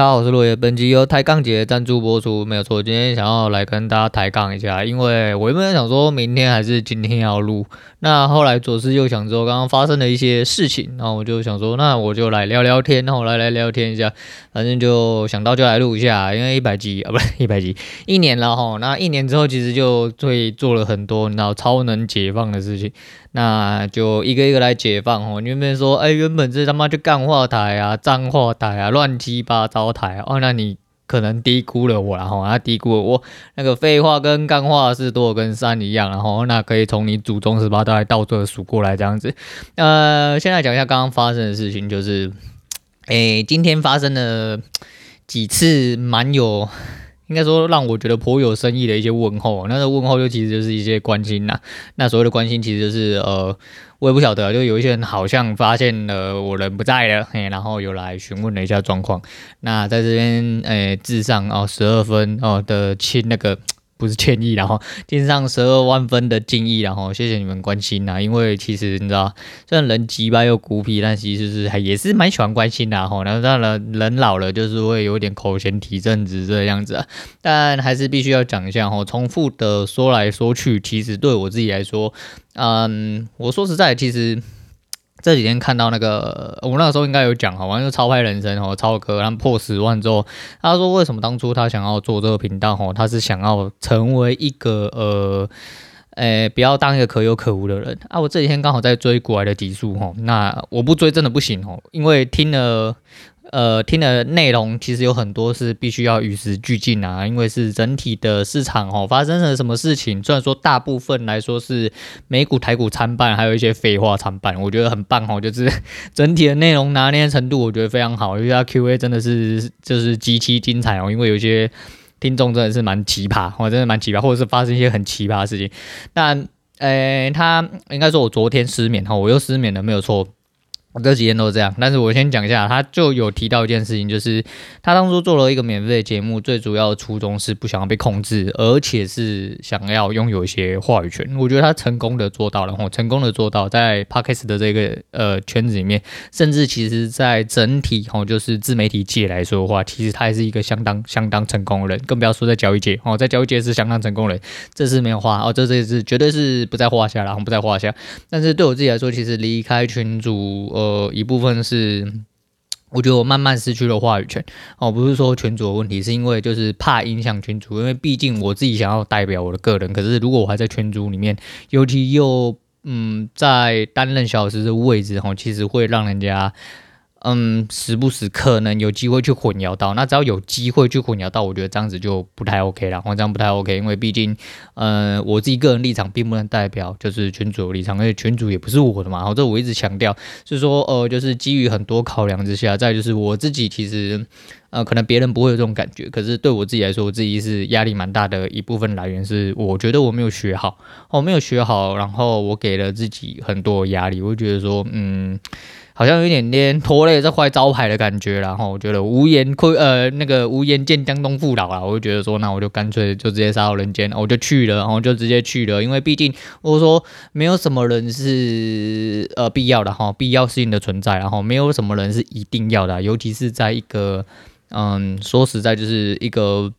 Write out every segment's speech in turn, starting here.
大家好，我是落叶。本集由抬杠节赞助播出，没有错。今天想要来跟大家抬杠一下，因为我原本想说明天还是今天要录，那后来左思右想之后，刚刚发生了一些事情，然后我就想说，那我就来聊聊天，然后来来聊天一下，反正就想到就来录一下，因为一百集啊，不是 一百集，一年了哈。那一年之后，其实就会做了很多然后超能解放的事情。那就一个一个来解放哦。你原本说，哎、原本是他妈就干话台啊、脏话台啊、乱七八糟台啊，哦，那你可能低估了我，然后他低估了我那个废话跟干话是多跟山一样，然后那可以从你祖宗十八代倒着数过来这样子。呃，现在讲一下刚刚发生的事情，就是，哎、今天发生了几次蛮有。应该说让我觉得颇有深意的一些问候，那个问候就其实就是一些关心呐。那所谓的关心，其实就是呃，我也不晓得，就有一些人好像发现了我人不在了，嘿，然后有来询问了一下状况。那在这边，诶，至上哦十二分哦的亲那个。不是歉意，然后献上十二万分的敬意，然后谢谢你们关心呐。因为其实你知道，虽然人急吧又孤僻，但其实是还也是蛮喜欢关心的哈。然后当然人老了就是会有点口嫌体正直这样子，但还是必须要讲一下哈。重复的说来说去，其实对我自己来说，嗯，我说实在，其实。这几天看到那个，我那个时候应该有讲哈，完就超拍人生哦，超哥他们破十万之后，他说为什么当初他想要做这个频道哦，他是想要成为一个呃，诶，不要当一个可有可无的人啊。我这几天刚好在追国外的集数哦，那我不追真的不行哦，因为听了。呃，听的内容其实有很多是必须要与时俱进啊，因为是整体的市场哦，发生了什么事情。虽然说大部分来说是美股、台股参半，还有一些废话参半，我觉得很棒哦。就是整体的内容拿捏程度，我觉得非常好，因为它 Q&A 真的是就是极其精彩哦。因为有些听众真的是蛮奇葩，哦，真的蛮奇葩，或者是发生一些很奇葩的事情。但，呃，他应该说我昨天失眠哈，我又失眠了，没有错。我这几天都这样，但是我先讲一下，他就有提到一件事情，就是他当初做了一个免费的节目，最主要的初衷是不想要被控制，而且是想要拥有一些话语权。我觉得他成功的做到了，然后成功的做到在 Podcast 的这个呃圈子里面，甚至其实在整体哦，就是自媒体界来说的话，其实他还是一个相当相当成功的人，更不要说在交易界哦，在交易界是相当成功的人，这是没有话哦，这这是绝对是不在话下，然后不在话下。但是对我自己来说，其实离开群组。呃，一部分是我觉得我慢慢失去了话语权哦，不是说群主的问题，是因为就是怕影响群主，因为毕竟我自己想要代表我的个人，可是如果我还在群组里面，尤其又嗯在担任小时的位置哈，其实会让人家。嗯，时不时可能有机会去混淆到，那只要有机会去混淆到，我觉得这样子就不太 OK 了。我这样不太 OK，因为毕竟，呃，我自己个人立场并不能代表就是群主的立场，而且群主也不是我的嘛。然后这我一直强调，是说，呃，就是基于很多考量之下，再就是我自己其实，呃，可能别人不会有这种感觉，可是对我自己来说，我自己是压力蛮大的一部分来源是，我觉得我没有学好，我没有学好，然后我给了自己很多压力，我就觉得说，嗯。好像有点点拖累这块招牌的感觉，然后我觉得无颜亏呃那个无颜见江东父老啊，我就觉得说，那我就干脆就直接杀到人间，我就去了，然后就直接去了，因为毕竟我说没有什么人是呃必要的哈，必要性的存在，然后没有什么人是一定要的，尤其是在一个嗯说实在就是一个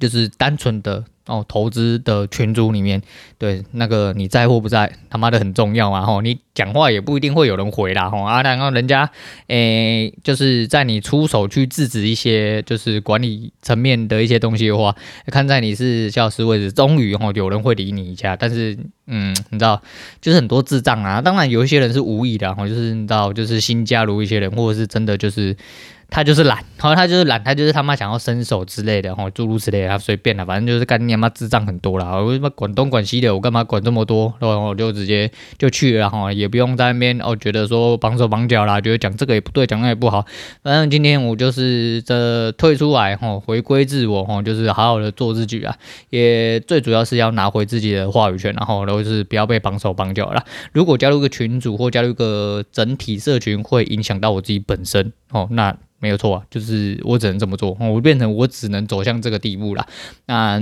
就是单纯的。哦，投资的群组里面，对那个你在或不在，他妈的很重要啊！吼，你讲话也不一定会有人回啦，吼啊，然后人家，诶、就是在你出手去制止一些就是管理层面的一些东西的话，看在你是教师位置，终于吼有人会理你一下，但是，嗯，你知道，就是很多智障啊，当然有一些人是无意的，吼，就是你知道，就是新加入一些人，或者是真的就是。他就是懒，然后他就是懒，他就是他妈想要伸手之类的，吼诸如此类啊，随便了，反正就是干你妈智障很多啦。我他妈管东管西的，我干嘛管这么多？然后我就直接就去了，哈，也不用在那边哦，觉得说绑手绑脚啦，觉得讲这个也不对，讲那也不好。反正今天我就是这退出来，吼，回归自我，吼，就是好好的做自己啊。也最主要是要拿回自己的话语权，然后都是不要被绑手绑脚啦。如果加入个群组或加入个整体社群，会影响到我自己本身，哦，那。没有错啊，就是我只能这么做，我变成我只能走向这个地步了。那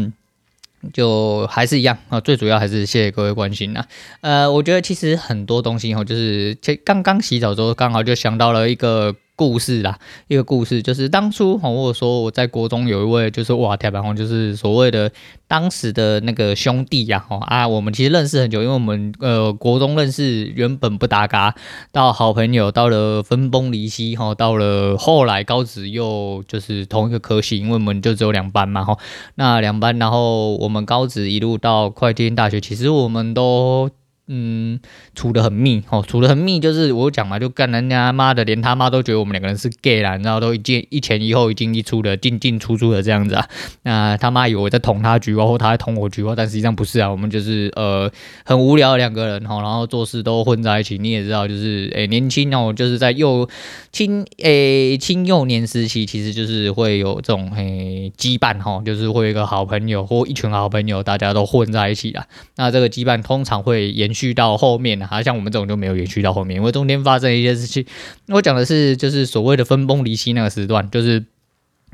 就还是一样啊，最主要还是谢谢各位关心啊。呃，我觉得其实很多东西哦，就是刚刚洗澡之后，刚好就想到了一个故事啦，一个故事就是当初哦，我说我在国中有一位就是哇，铁板红就是所谓的当时的那个兄弟呀，哦啊，我们其实认识很久，因为我们呃国中认识，原本不搭嘎，到好朋友，到了分崩离析哈，到了后来高职又就是同一个科系，因为我们就只有两班嘛哈，那两班，然后我们高职一路到快进大学，其实我们都。嗯，处得很密哦，处得很密，就是我讲嘛，就干人家妈的，连他妈都觉得我们两个人是 gay 啦，然后都一进一前一后，一进一出的，进进出出的这样子啊。那他妈以为我在捅他菊花，或他在捅我菊花，但实际上不是啊，我们就是呃很无聊的两个人哈，然后做事都混在一起。你也知道，就是诶、年轻哦，就是在幼青诶青幼年时期，其实就是会有这种诶羁绊哈，就是会有一个好朋友或一群好朋友，大家都混在一起啦。那这个羁绊通常会延续。去到后面啊，像我们这种就没有延续到后面，因为中间发生一些事情。我讲的是就是所谓的分崩离析那个时段，就是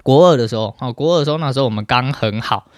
国二的时候啊，国二的时候那时候我们刚很好，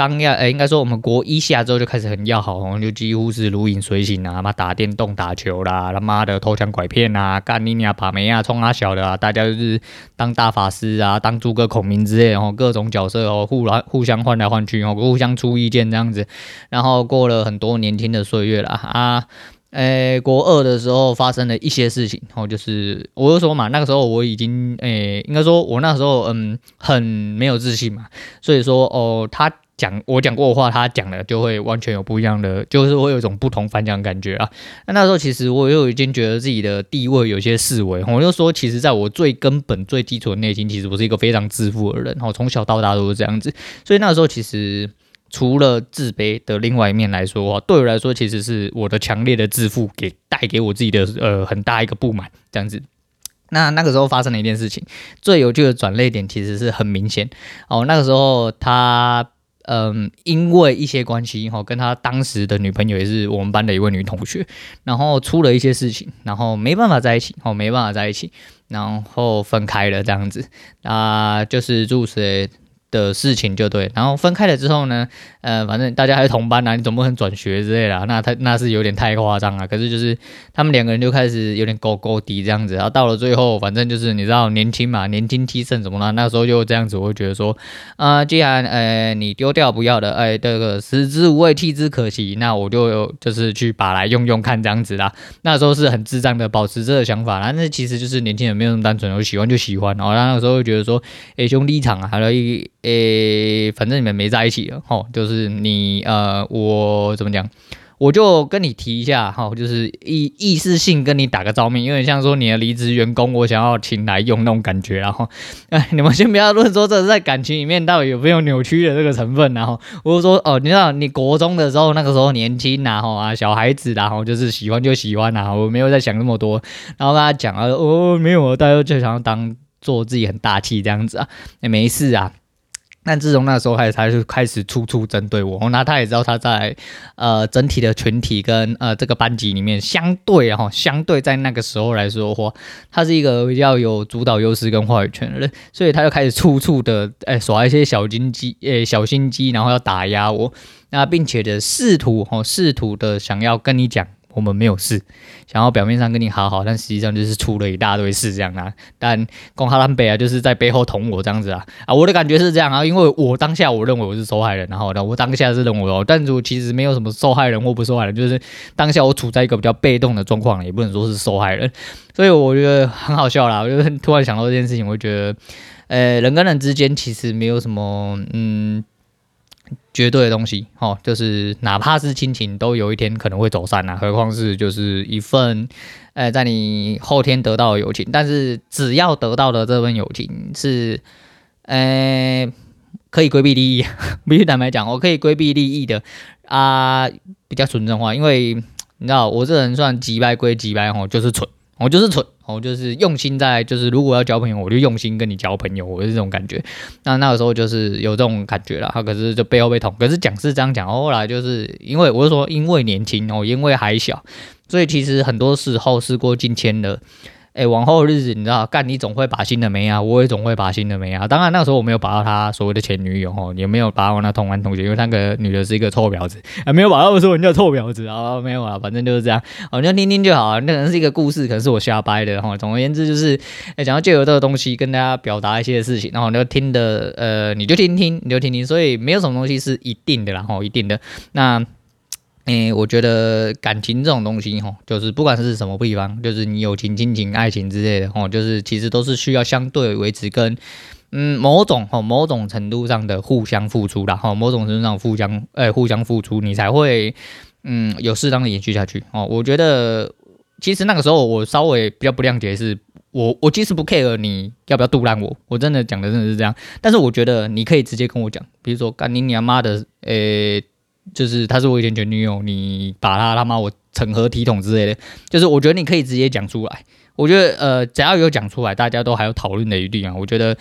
刚要哎，应该说我们国一下之后就开始很要好，我们就几乎是如影随形啊，妈打电动、打球啦，他妈的偷抢拐骗啊，干你娘、把妹啊，冲啊小的啊，大家就是当大法师啊，当诸葛孔明之类的，各种角色哦，互来互相换来换去哦，互相出意见这样子，然后过了很多年轻的岁月了啊，诶，国二的时候发生了一些事情，然后就是我就说嘛，那个时候我已经诶，应该说我那时候嗯很没有自信嘛，所以说哦他。讲我讲过的话，他讲了就会完全有不一样的，就是会有一种不同凡响的感觉啊。那那时候其实我又已经觉得自己的地位有些式微，我就说，其实在我最根本、最基础的内心，其实我是一个非常自负的人，哦，从小到大都是这样子。所以那时候其实除了自卑的另外一面来说，对我来说，其实是我的强烈的自负给带给我自己的呃很大一个不满，这样子。那那个时候发生了一件事情，最有趣的转捩点其实是很明显哦。那个时候他。嗯，因为一些关系哈，跟他当时的女朋友也是我们班的一位女同学，然后出了一些事情，然后没办法在一起，哦，没办法在一起，然后分开了这样子，啊，就是入学的事情就对，然后分开了之后呢，呃，反正大家还是同班啊，你总不能转学之类的，那他那是有点太夸张了。可是就是他们两个人就开始有点勾勾滴这样子，然后到了最后，反正就是你知道年轻嘛，年轻气盛什么的，那时候就这样子，我会觉得说，啊、既然呃你丢掉不要的，哎，这个食之无味，弃之可惜，那我就就是去把来用用看这样子啦。那时候是很智障的，保持这个想法啦，那其实就是年轻人没有那么单纯，我喜欢就喜欢，然后那个时候会觉得说，哎，兄弟一场啊，还有一。诶，反正你们没在一起了，吼，就是你呃，我怎么讲，我就跟你提一下，哈，就是意意识性跟你打个照面，有点像说你的离职员工，我想要请来用那种感觉，然后，哎，你们先不要论说这是在感情里面到底有没有扭曲的这个成分，然后，我就说哦，你知道你国中的时候那个时候年轻然后啊小孩子，然后就是喜欢就喜欢啊，我没有在想那么多，然后跟他讲啊，哦，没有，大家就想要当做自己很大气这样子啊，也没事啊。但自从那时候开始，他就开始处处针对我。那他也知道他在呃整体的群体跟呃这个班级里面，相对哈，相对在那个时候来说的话，他是一个比较有主导优势跟话语权的人，所以他就开始处处的诶、欸、耍一些小心机，诶、小心机，然后要打压我，那并且的试图哈，试图的想要跟你讲。我们没有事，想要表面上跟你好好，但实际上就是出了一大堆事这样啊。但公哈兰北啊，就是在背后捅我这样子啊啊！我的感觉是这样啊，因为我当下我认为我是受害人，然后呢，我当下是认为哦，但是我其实没有什么受害人或不受害人，就是当下我处在一个比较被动的状况，也不能说是受害人，所以我觉得很好笑啦。我就突然想到这件事情，我觉得，呃，人跟人之间其实没有什么，嗯。绝对的东西，哦，就是哪怕是亲情，都有一天可能会走散啊，何况是就是一份，呃，在你后天得到的友情。但是只要得到的这份友情是，呃，可以规避利益，必须坦白讲，我可以规避利益的啊，比较纯正化，因为你知道我这人算机掰归机掰，哦，就是蠢。我就是蠢，我就是用心在，就是如果要交朋友，我就用心跟你交朋友，我是这种感觉。那那个时候就是有这种感觉了，他可是就背后被捅。可是讲是这样讲，后来就是因为我是说，因为年轻哦，因为还小，所以其实很多时候事过境迁了。哎，往后的日子你知道，干你总会把新的没啊，我也总会把新的没啊。当然那个时候我没有把到他所谓的前女友哦，也没有把我那同班同学，因为那个女的是一个臭婊子，还没有把他们说人家臭婊子啊，没有啊，反正就是这样，哦，你就听听就好，那可能是一个故事，可能是我瞎掰的哈。总而言之就是，哎，讲到借由这个东西跟大家表达一些事情，然后你就听的，呃，你就听听，你就听听，所以没有什么东西是一定的啦，哈，一定的那。诶，我觉得感情这种东西，吼，就是不管是什么地方，就是你友情、亲情、爱情之类的，吼，就是其实都是需要相对维持跟，嗯，某种吼某种程度上的互相付出的，吼，某种程度上互相，诶，互相付出，你才会，嗯，有适当的延续下去。哦，我觉得其实那个时候我稍微比较不谅解是，我我其实不 care 你要不要杜烂我，我真的讲的真的是这样，但是我觉得你可以直接跟我讲，比如说干你娘妈的，诶。就是她是我以前前女友，你把她他妈我成何体统之类的，就是我觉得你可以直接讲出来，我觉得呃只要有讲出来，大家都还有讨论的余地啊，我觉得。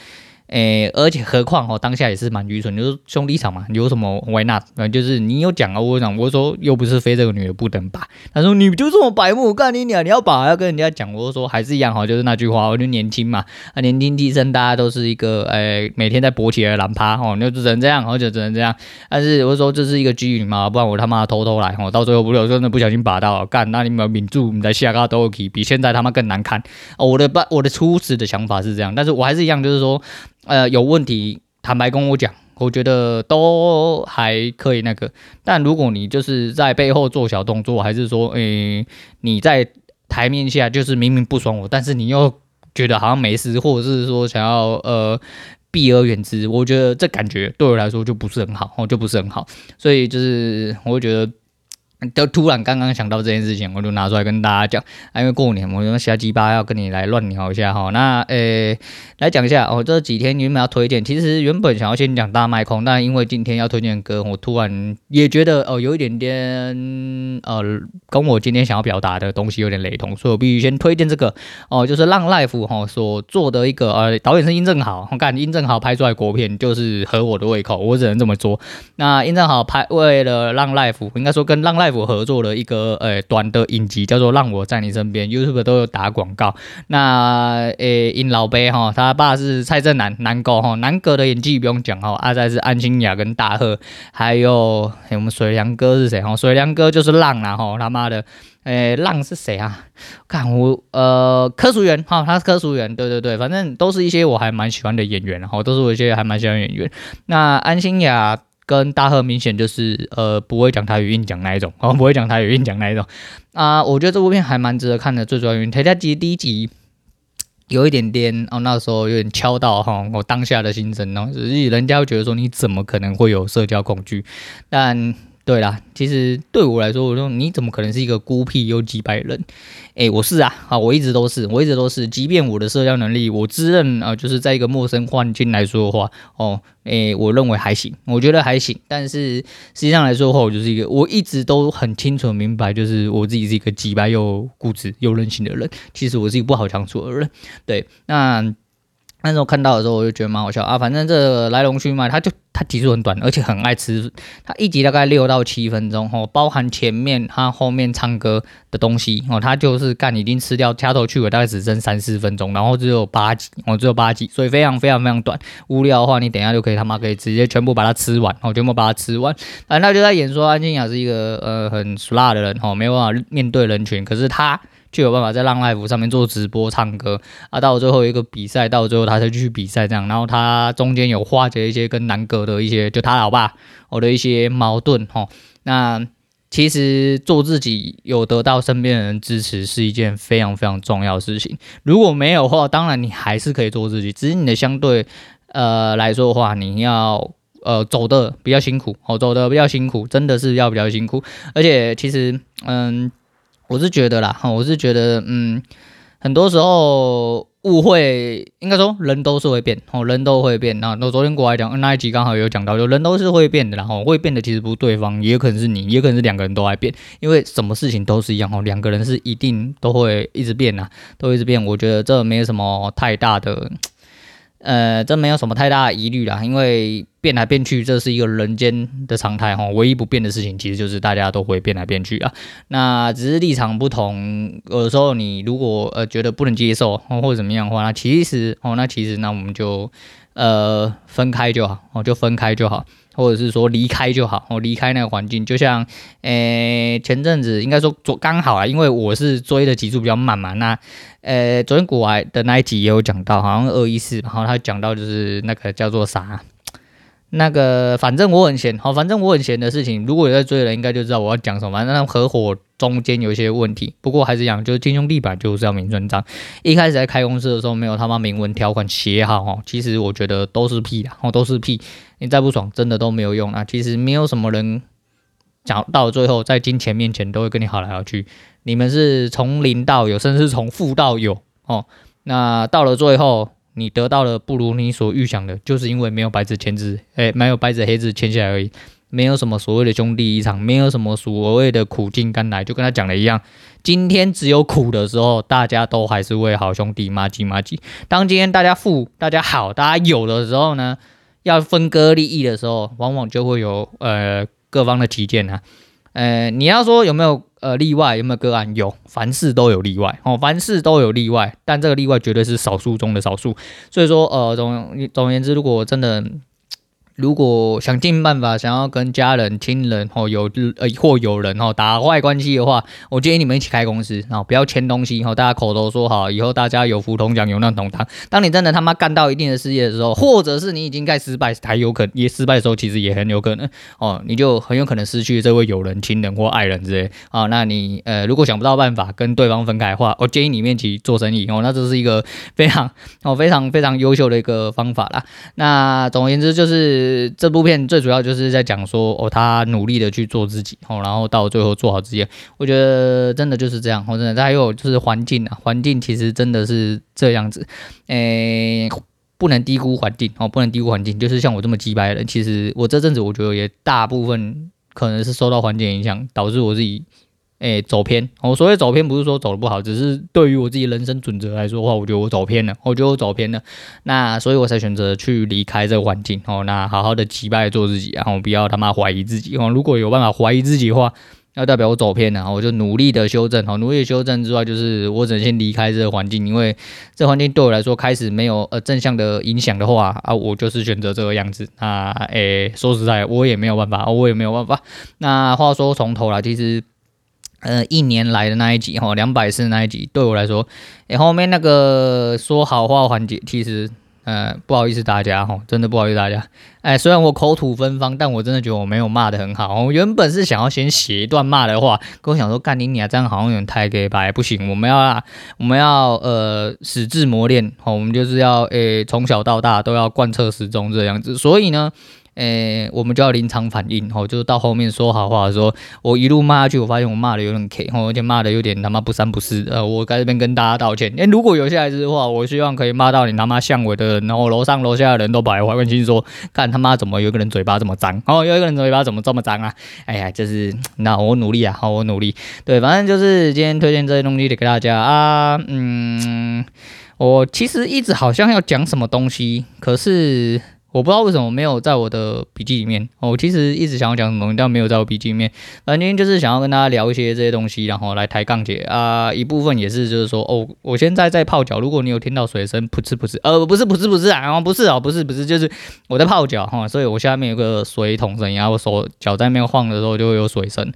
诶，而且何况哦，当下也是蛮愚蠢，就是兄弟场嘛，有什么 why not？就是你有讲啊，我讲，我说又不是非这个女的不能把。他说你就这么白目，干你娘，你要把要跟人家讲，我说还是一样哈，就是那句话，我就年轻嘛，啊年轻气盛，大家都是一个诶每天在勃起的懒趴哦，那就只能这样，而且只能这样。但是我说这是一个机遇嘛，不然我他妈偷偷来哦，到最后不是我真的不小心把到干，那你们抿住你在下嘎都 OK，，比现在他妈更难看哦。我的不，我的初始的想法是这样，但是我还是一样，就是说。呃，有问题坦白跟我讲，我觉得都还可以那个。但如果你就是在背后做小动作，还是说，诶、你在台面下就是明明不爽我，但是你又觉得好像没事，或者是说想要呃避而远之，我觉得这感觉对我来说就不是很好，哦，就不是很好。所以就是我会觉得。都突然刚刚想到这件事情，我就拿出来跟大家讲。因为过年，我用瞎鸡巴要跟你来乱聊一下哈。那呃、来讲一下哦，这几天原本要推荐，其实原本想要先讲大麦空，但因为今天要推荐歌，我突然也觉得哦，有一点点呃，跟我今天想要表达的东西有点雷同，所以我必须先推荐这个哦，就是浪 Life 哈所做的一个呃，导演是殷正豪，我看殷正豪拍出来国片就是合我的胃口，我只能这么说。那殷正豪拍为了浪 Life，应该说跟浪 Life。合作了一个呃短的影集，叫做《让我在你身边》，YouTube 都有打广告。那呃，因老爸哈，他爸是蔡正南，南哥哈，南哥的演技不用讲哈，阿再是安心雅跟大贺，还有我们水良哥是谁哈？水良哥就是浪啦哈，他妈的，诶，浪是谁啊？看我呃，柯淑媛哈，他是柯淑媛，对对对，反正都是一些我还蛮喜欢的演员，然后都是我一些还蛮喜欢演员。那安心雅。跟大贺明显就是呃不会讲台语硬讲那一种，哦不会讲台语硬讲那一种啊，我觉得这部片还蛮值得看的。最主要原因，台下集第一集有一点点哦，那时候有点敲到哈我当下的心声哦，所以人家会觉得说你怎么可能会有社交恐惧，但。对啦，其实对我来说，我说你怎么可能是一个孤僻又几百人？诶，我是啊，啊，我一直都是，我一直都是。即便我的社交能力，我自认啊，就是在一个陌生环境来说的话，哦，诶，我认为还行，我觉得还行。但是实际上来说的话，我就是一个，我一直都很清楚明白，就是我自己是一个几百又固执又任性的人。其实我是一个不好相处的人。对，那。那时候看到的时候，我就觉得蛮好笑啊。反正这来龙去脉，他就他集数很短，而且很爱吃。他一集大概六到七分钟，哦，包含前面他后面唱歌的东西，哦，他就是干已经吃掉，掐头去尾大概只剩三四分钟，然后只有八集，哦，只有八集，所以非常非常非常短。无聊的话，你等一下就可以他妈可以直接全部把它吃完，哦，全部把它吃完。反正他就在演说安静雅是一个呃很俗辣的人，哦，没有办法面对人群，可是他。就有办法在浪 life 上面做直播唱歌啊，到最后一个比赛，到最后他才去比赛这样，然后他中间有化解一些跟南哥的一些，就他老爸我的一些矛盾哈。那其实做自己有得到身边的人支持是一件非常非常重要的事情。如果没有的话，当然你还是可以做自己，只是你的相对呃来说的话，你要呃走的比较辛苦，哦走的比较辛苦，真的是要比较辛苦，而且其实嗯。我是觉得啦，哈，我是觉得，嗯，很多时候误会，应该说人都是会变，哦，人都会变。那那昨天过来讲那一集刚好有讲到，就人都是会变的，然后会变的其实不是对方，也可能是你，也可能是两个人都在变，因为什么事情都是一样，哦，两个人是一定都会一直变呐，都一直变。我觉得这没有什么太大的。呃，这没有什么太大的疑虑啦，因为变来变去，这是一个人间的常态哈。唯一不变的事情，其实就是大家都会变来变去啊。那只是立场不同，有时候你如果呃觉得不能接受或者怎么样的话，那其实哦，那其实那我们就呃分开就好哦，就分开就好。或者是说离开就好，我离开那个环境，就像，诶、前阵子应该说昨刚好啊，因为我是追的集数比较慢嘛，那，呃、昨天股外的那一集也有讲到，好像二一四，然后他讲到就是那个叫做啥，那个反正我很闲，好，反正我很闲的事情，如果有在追的人，应该就知道我要讲什么，反正那合伙。中间有一些问题，不过还是讲，就是亲兄弟吧，就是要明算账。一开始在开公司的时候，没有他妈明文条款写好哦。其实我觉得都是屁的哦，都是屁。你再不爽，真的都没有用啊。其实没有什么人讲到最后，在金钱面前都会跟你好来好去。你们是从零到有，甚至是从负到有哦。那到了最后，你得到了不如你所预想的，就是因为没有白纸签字，诶，没有白纸黑字签下来而已。没有什么所谓的兄弟一场，没有什么所谓的苦尽甘来，就跟他讲的一样。今天只有苦的时候，大家都还是为好兄弟麻吉麻吉。当今天大家富、大家好、大家有的时候呢，要分割利益的时候，往往就会有呃各方的歧见啊。呃，你要说有没有呃例外，有没有个案？有，凡事都有例外哦，凡事都有例外，但这个例外绝对是少数中的少数。所以说呃，总总而言之，如果真的。如果想尽办法想要跟家人、亲人或有呃或有人哦打坏关系的话，我建议你们一起开公司，然后不要签东西，大家口头说好，以后大家有福同享，有难同当。当你真的他妈干到一定的事业的时候，或者是你已经在失败，还有可能也失败的时候，其实也很有可能哦，你就很有可能失去这位友人、亲人或爱人之类啊。那你呃如果想不到办法跟对方分开的话，我建议你们一起做生意哦，那这是一个非常哦非常非常优秀的一个方法啦。那总而言之就是。这部片最主要就是在讲说，哦，他努力的去做自己，哦，然后到最后做好自己。我觉得真的就是这样，哦，真的。还有就是环境啊，环境其实真的是这样子，诶，不能低估环境，哦，不能低估环境。就是像我这么鸡掰的人，其实我这阵子我觉得也大部分可能是受到环境影响，导致我自己。诶，走偏。我所谓走偏，不是说走的不好，只是对于我自己人生准则来说的话，我觉得我走偏了。我觉得我走偏了，那所以我才选择去离开这个环境。哦，那好好的击败做自己，然后不要他妈怀疑自己。哦，如果有办法怀疑自己的话，那代表我走偏了。我就努力的修正。哦，努力的修正之外，就是我只能先离开这个环境，因为这环境对我来说开始没有呃正向的影响的话啊，我就是选择这个样子。那诶，说实在，我也没有办法，我也没有办法。那话说从头来，其实。呃，一年来的那一集哈，两百四那一集，对我来说，诶，后面那个说好话环节，其实，呃，不好意思大家哈，真的不好意思大家，哎，虽然我口吐芬芳，但我真的觉得我没有骂得很好。我原本是想要先写一段骂的话，跟我想说干你娘，这样好像有点太给白，不行，我们要，我们要呃，矢志磨练，好，我们就是要，诶，从小到大都要贯彻始终这样子，所以呢。诶、我们就要临场反应，吼，就是到后面说好话的时候，我一路骂下去，我发现我骂的有点 K，吼，而且骂的有点他妈不三不四，呃，我在这边跟大家道歉。诶、如果有下一次的话，我希望可以骂到你他妈巷尾的人，然后楼上楼下的人都摆怀关心说，看他妈怎么有一个人嘴巴这么脏，哦，有一个人嘴巴怎么这么脏啊？哎呀，就是 那我努力啊，好，我努力。对，反正就是今天推荐这些东西给大家啊，嗯，我其实一直好像要讲什么东西，可是。我不知道为什么没有在我的笔记里面。我其实一直想要讲什么，但没有在我笔记里面。反正就是想要跟大家聊一些这些东西，然后来抬杠姐啊。一部分也是就是说，哦，我现在在泡脚。如果你有听到水声，噗嗤噗嗤，呃，不是噗呲噗呲啊，不是啊，不是不是，就是我在泡脚哈，所以我下面有个水桶声音，然后我手脚在那边晃的时候就会有水声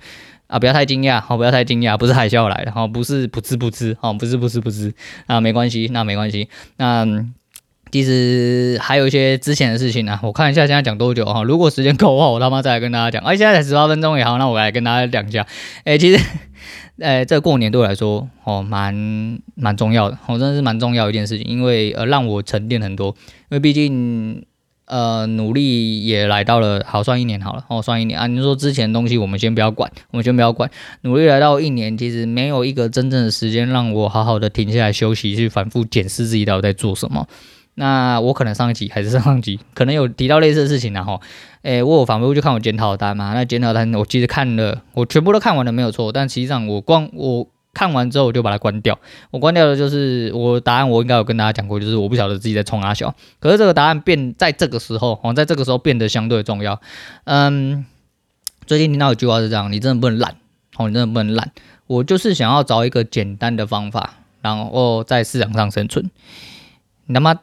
啊。不要太惊讶，好，不要太惊讶，不是海啸来的，哈，不是噗嗤噗嗤，好，不是不是不是啊，没关系，那没关系，那。其实还有一些之前的事情呢、我看一下现在讲多久哈。如果时间够的话，我他妈再来跟大家讲。哎，现在才十八分钟也好，那我来跟大家讲一下。哎，其实，呃，这过年对我来说哦，蛮蛮重要的，哦、真的是蛮重要的一件事情，因为呃，让我沉淀很多。因为毕竟呃，努力也来到了，好算一年好了，哦，算一年啊。你说之前的东西我们先不要管，我们先不要管。努力来到一年，其实没有一个真正的时间让我好好的停下来休息，去反复检视自己到底在做什么。那我可能上一集还是上上集，可能有提到类似的事情然后，诶，我有反复去看我检讨单嘛？那检讨单我其实看了，我全部都看完了没有错，但实际上我光我看完之后我就把它关掉。我关掉的就是我答案，我应该有跟大家讲过，就是我不晓得自己在冲阿小。可是这个答案变在这个时候，哦，在这个时候变得相对重要。嗯，最近听到一句话是这样：你真的不能懒，哦，你真的不能懒。我就是想要找一个简单的方法，然后在市场上生存。你他妈！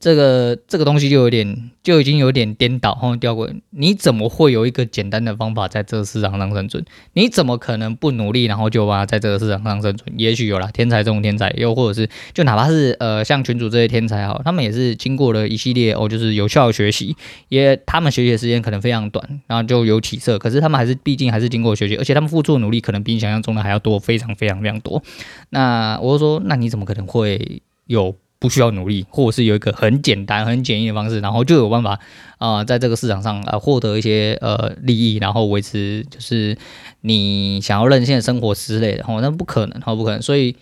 这个这个东西就有点就已经有点颠倒，后掉过。你怎么会有一个简单的方法在这个市场上生存？你怎么可能不努力，然后就把它在这个市场上生存？也许有啦，天才这种天才，又或者是就哪怕是呃像群主这些天才哈，他们也是经过了一系列哦，就是有效的学习，也他们学习的时间可能非常短，然后就有起色。可是他们还是毕竟还是经过学习，而且他们付出的努力可能比你想象中的还要多，非常非常非常多。那我就说，那你怎么可能会有？不需要努力，或者是有一个很简单、很简易的方式，然后就有办法啊、在这个市场上啊获得一些呃利益，然后维持就是你想要任性的生活之类的，哦，那不可能，哦，不可能。所以，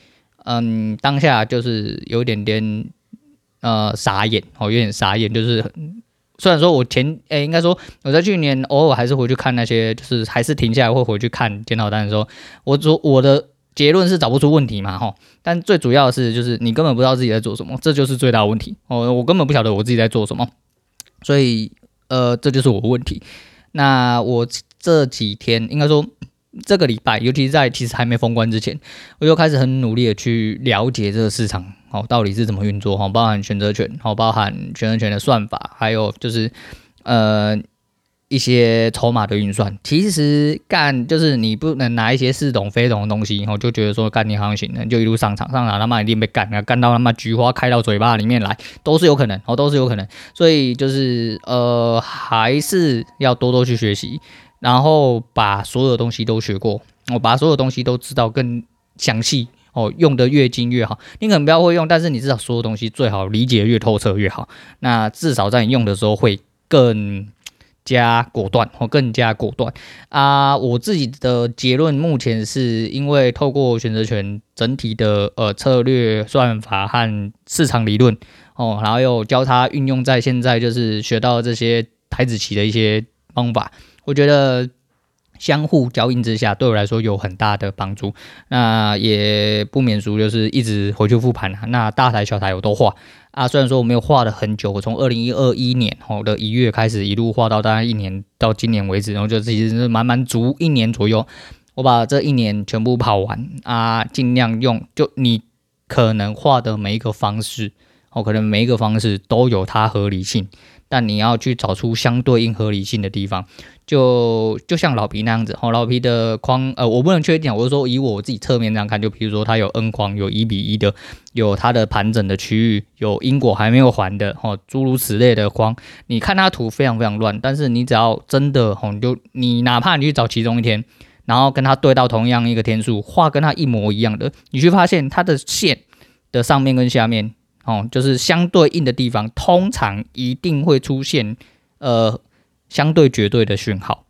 嗯，当下就是有点点呃傻眼，哦，有点傻眼。就是虽然说我前诶、应该说我在去年偶尔还是回去看那些，就是还是停下来会回去看检讨单的时候，我做我的。结论是找不出问题嘛，吼，但最主要的是就是你根本不知道自己在做什么，这就是最大的问题哦。我根本不晓得我自己在做什么，所以呃，这就是我的问题。那我这几天应该说这个礼拜，尤其是在其实还没封关之前，我就开始很努力的去了解这个市场哦，到底是怎么运作哈，包含选择权，好，包含选择权的算法，还有就是呃。一些筹码的运算，其实干就是你不能拿一些似懂非懂的东西，然后就觉得说干你好像行了，就一路上场上场，他妈一定被干啊，干到他妈菊花开到嘴巴里面来，都是有可能，哦，都是有可能。所以就是呃，还是要多多去学习，然后把所有东西都学过，我把所有东西都知道更详细哦，用得越精越好。你可能不要会用，但是你至少所有东西最好理解越透彻越好。那至少在你用的时候会更。加果断，或更加果断啊！我自己的结论目前是因为透过选择权整体的呃策略算法和市场理论哦，然后又交叉运用在现在就是学到这些台子棋的一些方法，我觉得。相互交印之下，对我来说有很大的帮助。那也不免俗，就是一直回去复盘啊。那大台小台我都画啊，虽然说我没有画了很久，我从二零一二一年吼的一月开始，一路画到大概一年到今年为止，然后就其实是满满足一年左右。我把这一年全部跑完啊，尽量用就你可能画的每一个方式，哦，可能每一个方式都有它合理性。但你要去找出相对应合理性的地方，就就像老皮那样子，哦，老皮的框，呃，我不能确定，我是说以我自己侧面这样看，就比如说它有 N 框，有一比一的，有它的盘整的区域，有因果还没有还的，哦，诸如此类的框，你看它图非常非常乱，但是你只要真的，哦，你就你哪怕你去找其中一天，然后跟它对到同样一个天数，画跟它一模一样的，你去发现它的线的上面跟下面。哦，就是相对应的地方，通常一定会出现呃相对绝对的讯号。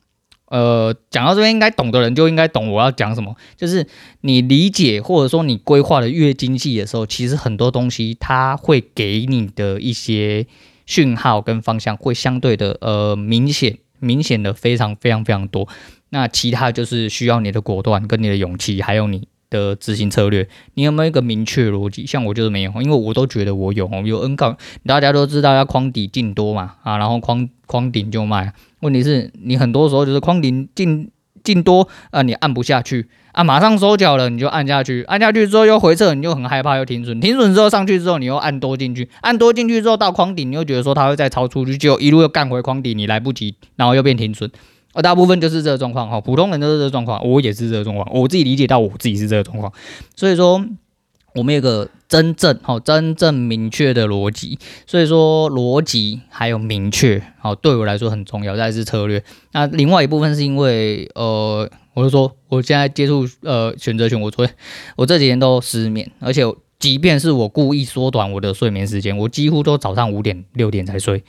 呃，讲到这边，应该懂的人就应该懂我要讲什么。就是你理解或者说你规划的越精细的时候，其实很多东西它会给你的一些讯号跟方向会相对的呃明显明显的非常非常非常多。那其他就是需要你的果断跟你的勇气，还有你。的执行策略，你有没有一个明确逻辑？像我就是没有，因为我都觉得我有有 N 杠，大家都知道要框底进多嘛啊，然后框框顶就卖。问题是你很多时候就是框顶进进多啊，你按不下去啊，马上收脚了你就按下去，按下去之后又回撤，你就很害怕又停损，停损之后上去之后你又按多进去，按多进去之后到框顶你又觉得说它会再超出去，就一路又干回框底，你来不及，然后又变停损。而大部分就是这个状况哈，普通人都是这个状况，我也是这个状况，我自己理解到我自己是这个状况，所以说我们有个真正哈真正明确的逻辑，所以说逻辑还有明确好对我来说很重要，再是策略。那另外一部分是因为呃，我就说我现在接触呃选择权，我昨天我这几天都失眠，而且即便是我故意缩短我的睡眠时间，我几乎都早上五点六点才睡。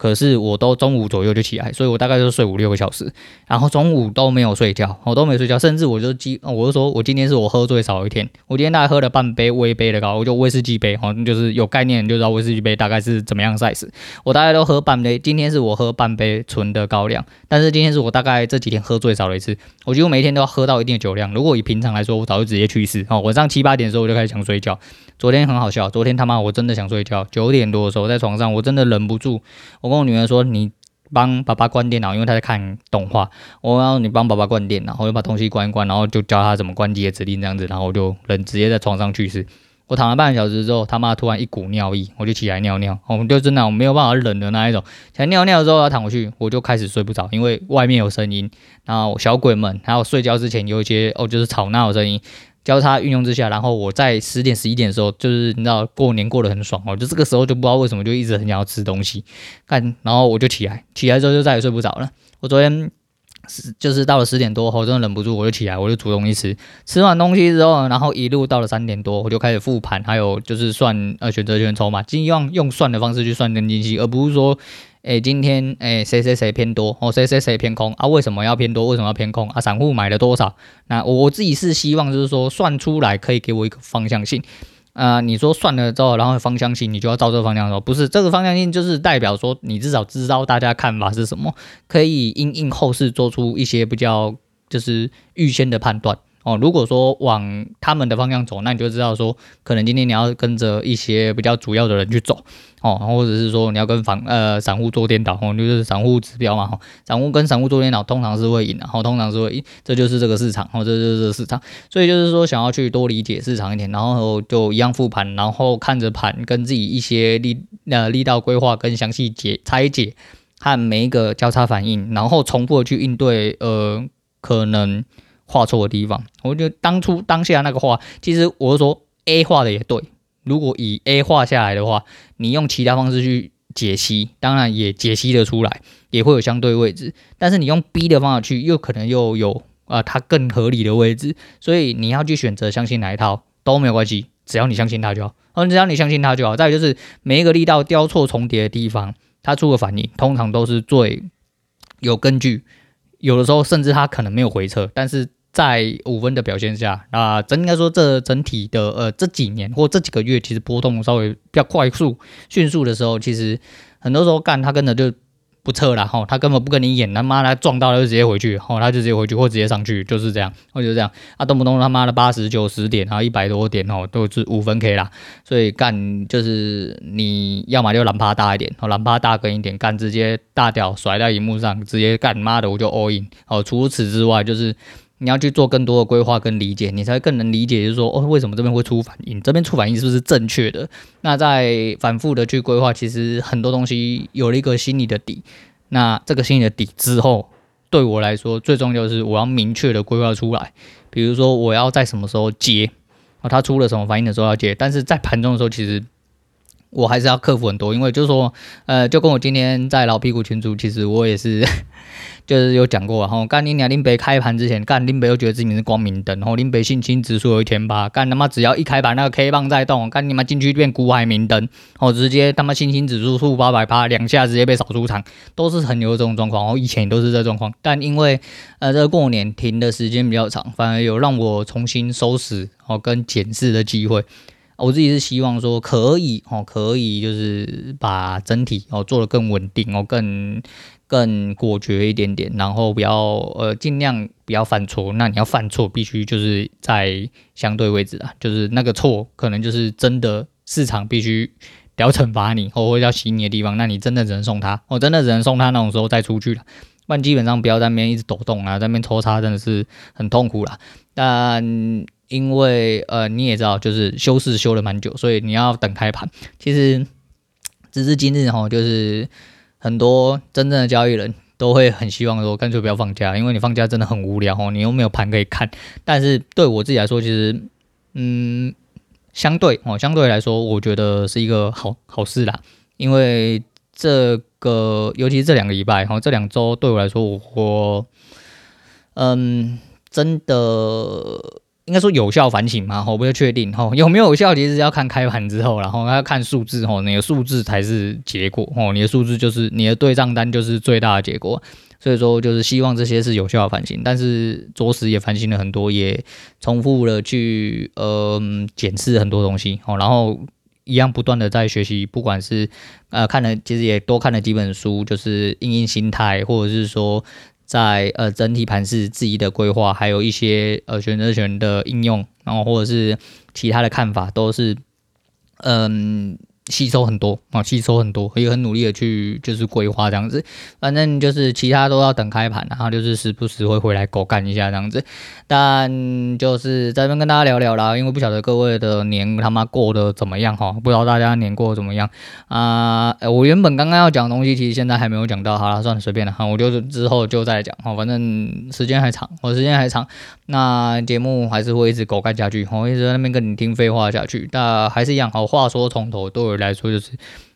可是我都中午左右就起来，所以我大概就睡五六个小时，然后中午都没有睡觉，我都没睡觉，甚至我就记，我就说我今天是我喝最少的一天，我今天大概喝了半杯威杯的高，我就威士忌杯，好像就是有概念就知道威士忌杯大概是怎么样 size，我大概都喝半杯，今天是我喝半杯纯的高粱，但是今天是我大概这几天喝最少的一次，我几乎每一天都要喝到一定的酒量，如果以平常来说，我早就直接去世，哦，晚上七八点的时候我就开始想睡觉，昨天很好笑，昨天他妈我真的想睡觉，九点多的时候在床上我真的忍不住，我跟我女儿说你。帮爸爸关电脑，因为他在看动画。我要你帮爸爸关电脑，我就把东西关一关，然后就教他怎么关机的指令这样子，然后我就人直接在床上去世。我躺了半个小时之后，他妈突然一股尿意，我就起来尿尿。我们就真的我没有办法忍的那一种，起来尿尿之后要躺回去，我就开始睡不着，因为外面有声音，然后小鬼们还有睡觉之前有一些哦就是吵闹的声音。交叉运用之下，然后我在十点十一点的时候，就是你知道过年过得很爽哦，就这个时候就不知道为什么就一直很想要吃东西，干，然后我就起来，起来之后就再也睡不着了。我昨天是就是到了十点多，后真的忍不住，我就起来，我就煮东西吃。吃完东西之后，然后一路到了三点多，我就开始复盘，还有就是算呃选择权筹码，尽量用算的方式去算跟分析，而不是说。诶，今天诶，谁谁谁偏多哦，谁谁谁偏空啊？为什么要偏多？为什么要偏空啊？散户买了多少？那我自己是希望就是说算出来可以给我一个方向性啊、你说算了之后，然后方向性你就要照这个方向走，不是这个方向性就是代表说你至少知道大家看法是什么，可以因应后市做出一些比较就是预先的判断。哦，如果说往他们的方向走，那你就知道说，可能今天你要跟着一些比较主要的人去走，哦，或者是说你要跟房呃散户做颠倒，哦，就是散户指标嘛，哈，散户跟散户做颠倒，通常是会赢的，然后通常是会赢，这就是这个市场，哦，这就是这个市场，所以就是说想要去多理解市场一点，然后就一样复盘，然后看着盘跟自己一些力呃力道规划跟详细解拆解，和每一个交叉反应，然后重复的去应对，呃，可能。画错的地方，我觉得当初当下那个画，其实我是说 A 画的也对。如果以 A 画下来的话，你用其他方式去解析，当然也解析得出来，也会有相对位置。但是你用 B 的方法去，又可能又有啊、它更合理的位置。所以你要去选择相信哪一套都没有关系，只要你相信它就好。嗯，只要你相信它就好。再有就是每一个力道交错重叠的地方，它出的反应通常都是最有根据。有的时候甚至它可能没有回撤，但是。在五分的表现下，啊，真应该说这整体的呃这几年或这几个月，其实波动稍微比较快速、迅速的时候，其实很多时候干他根本就不撤了哈，他根本不跟你演，他妈的撞到了就直接回去，哈，他就直接回去或直接上去，就是这样，或者这样，啊，动不动他妈的八十九十点，然后一百多点哦，都是五分 K 啦，所以干就是你要么就蓝趴大一点，哦，蓝趴大跟一点，干直接大屌甩在荧幕上，直接干妈的我就 all in，哦，除此之外就是。你要去做更多的规划跟理解，你才会更能理解，就是说，哦，为什么这边会出反应？这边出反应是不是正确的？那在反复的去规划，其实很多东西有了一个心理的底。那这个心理的底之后，对我来说最重要是我要明确的规划出来。比如说，我要在什么时候接啊？它出了什么反应的时候要接。但是在盘中的时候，其实。我还是要克服很多，因为就是说，呃，就跟我今天在老屁股群组，其实我也是，就是有讲过，然后干你娘林北开盘之前，干林北又觉得自己是光明灯，然后林北信心指数有一千八，干他妈只要一开盘那个 K 棒在动，干你妈进去变股海明灯，哦，直接他妈信心指数负八百八，两下直接被扫出场，都是很牛的这种状况，哦，以前都是这状况，但因为呃这个过年停的时间比较长，反而有让我重新收拾哦跟检视的机会。我自己是希望说可以哦，可以就是把整体哦做得更稳定哦，更更果决一点点，然后不要呃尽量不要犯错。那你要犯错，必须就是在相对位置啊，就是那个错可能就是真的市场必须要惩罚你，或者要洗你的地方，那你真的只能送他，我真的只能送他那种时候再出去了。不然基本上不要在那边一直抖动啊，在那边抽插真的是很痛苦啦。但因为呃，你也知道，就是休市休了蛮久，所以你要等开盘。其实，直至今日哈，就是很多真正的交易人都会很希望说，干脆不要放假，因为你放假真的很无聊哦，你又没有盘可以看。但是对我自己来说，其实嗯，相对哦，相对来说，我觉得是一个好好事啦。因为这个，尤其是这两个礼拜哈，这两周对我来说，我嗯，真的。应该说有效反省嘛，我不确定吼，有没有有效，其实要看开盘之后，然后要看数字吼，你的数字才是结果哦，你的数字就是你的对账单就是最大的结果，所以说就是希望这些是有效的反省，但是着实也反省了很多，也重复了去呃检视很多东西哦，然后一样不断的在学习，不管是呃看了其实也多看了几本书，就是因应心态，或者是说。在呃整体盘势自己的规划，还有一些呃选择权的应用，然后或者是其他的看法，都是嗯。吸收很多啊，吸收很多，也很努力的去就是规划这样子，反正就是其他都要等开盘，然后就是时不时会回来狗干一下这样子，但就是在这边跟大家聊聊啦，因为不晓得各位的年他妈过得怎么样哈，不知道大家年过得怎么样啊、呃？我原本刚刚要讲的东西，其实现在还没有讲到，好了，算了，随便了哈，我就是之后就再讲哈，反正时间还长，我时间还长，那节目还是会一直狗干下去，我一直在那边跟你听废话下去，但还是一样，好话说从头都有。来说就是，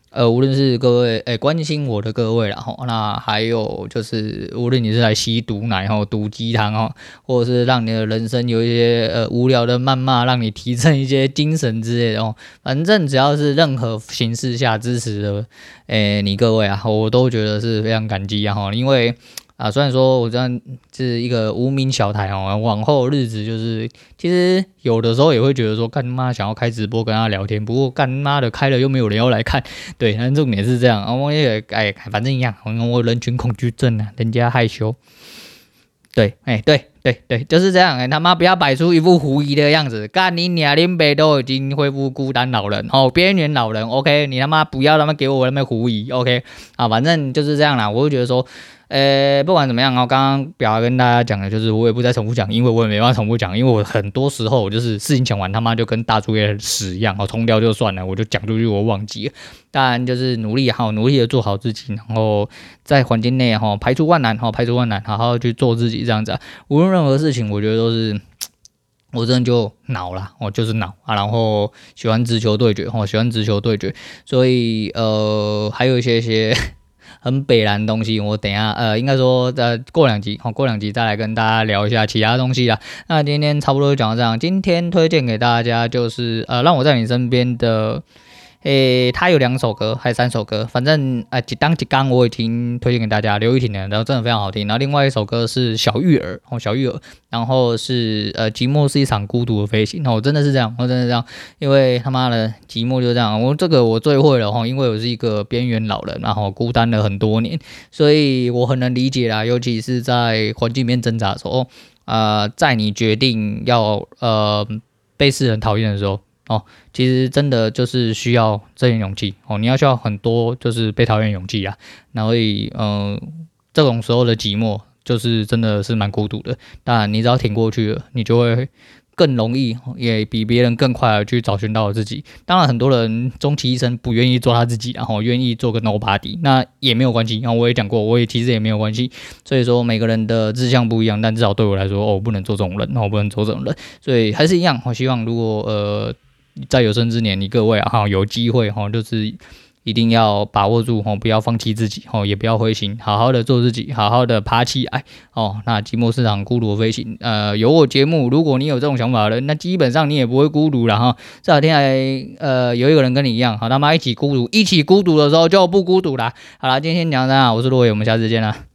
呃，无论是各位诶、关心我的各位然后那还有就是，无论你是来吸毒奶哈、毒鸡汤哈，或者是让你的人生有一些呃无聊的谩骂，让你提振一些精神之类的哦，反正只要是任何形式下支持的，诶、你各位啊，我都觉得是非常感激啊哈，因为。啊，虽然说我这样是一个无名小台哦，往后日子就是，其实有的时候也会觉得说，干妈想要开直播跟他聊天，不过干妈的开了又没有人要来看，对，但重点是这样啊，我也哎，反正一样，我人群恐惧症啊，人家害羞，对，哎，对。对对，就是这样，哎，他妈不要摆出一副狐疑的样子，干你娘，林北都已经恢复孤单老人哦，边缘老人，OK，你他妈不要他妈给我那么狐疑，OK，啊，反正就是这样啦，我就觉得说。呃，不管怎么样啊，刚刚表达跟大家讲的就是，我也不再重复讲，因为我也没办法重复讲，因为我很多时候就是事情讲完他妈就跟大作业屎一样，哦，冲掉就算了，我就讲出去我忘记了。当然就是努力好，努力的做好自己，然后在环境内哈排除万难哈，排除万难，好好去做自己这样子啊。无论任何事情，我觉得都是 我真的就恼了，我就是恼啊，然后喜欢直球对决哈，喜欢直球对决，所以呃还有一些些。很北烂的东西，我等下呃，应该说呃，过两集，好，过两集再来跟大家聊一下其他东西啦。那今天差不多就讲到这样，今天推荐给大家就是呃，让我在你身边的。诶，他有两首歌，还有三首歌，反正呃，几当几刚我也听推荐给大家，刘玉婷的，然后真的非常好听。然后另外一首歌是小玉儿，哦，小玉儿，然后是呃，寂寞是一场孤独的飞行。哦，真的是这样，我真的是这样，因为他妈的寂寞就是这样。我这个我最会了哈，因为我是一个边缘老人，然后孤单了很多年，所以我很能理解啦，尤其是在环境里面挣扎的时候，呃，在你决定要呃被世人讨厌的时候。哦，其实真的就是需要这点勇气哦，你要需要很多就是被讨厌勇气啊，然后嗯、呃，这种时候的寂寞就是真的是蛮孤独的。当然，你只要挺过去了，你就会更容易，也比别人更快的去找寻到自己。当然，很多人终其一生不愿意做他自己，然后愿意做个 nobody，那也没有关系。然后我也讲过，我也其实也没有关系。所以说每个人的志向不一样，但至少对我来说，哦，我不能做这种人，我不能做这种人。所以还是一样，我希望如果呃。在有生之年，你各位啊，哈，有机会哈，就是一定要把握住哈，不要放弃自己哈，也不要灰心，好好的做自己，好好的爬起来哦。那寂寞市场孤独飞行，呃，有我节目，如果你有这种想法的人，那基本上你也不会孤独了哈。这两天还呃有一个人跟你一样，好他妈一起孤独，一起孤独的时候就不孤独了。好了，今天先讲到这，我是洛伟，我们下次见了。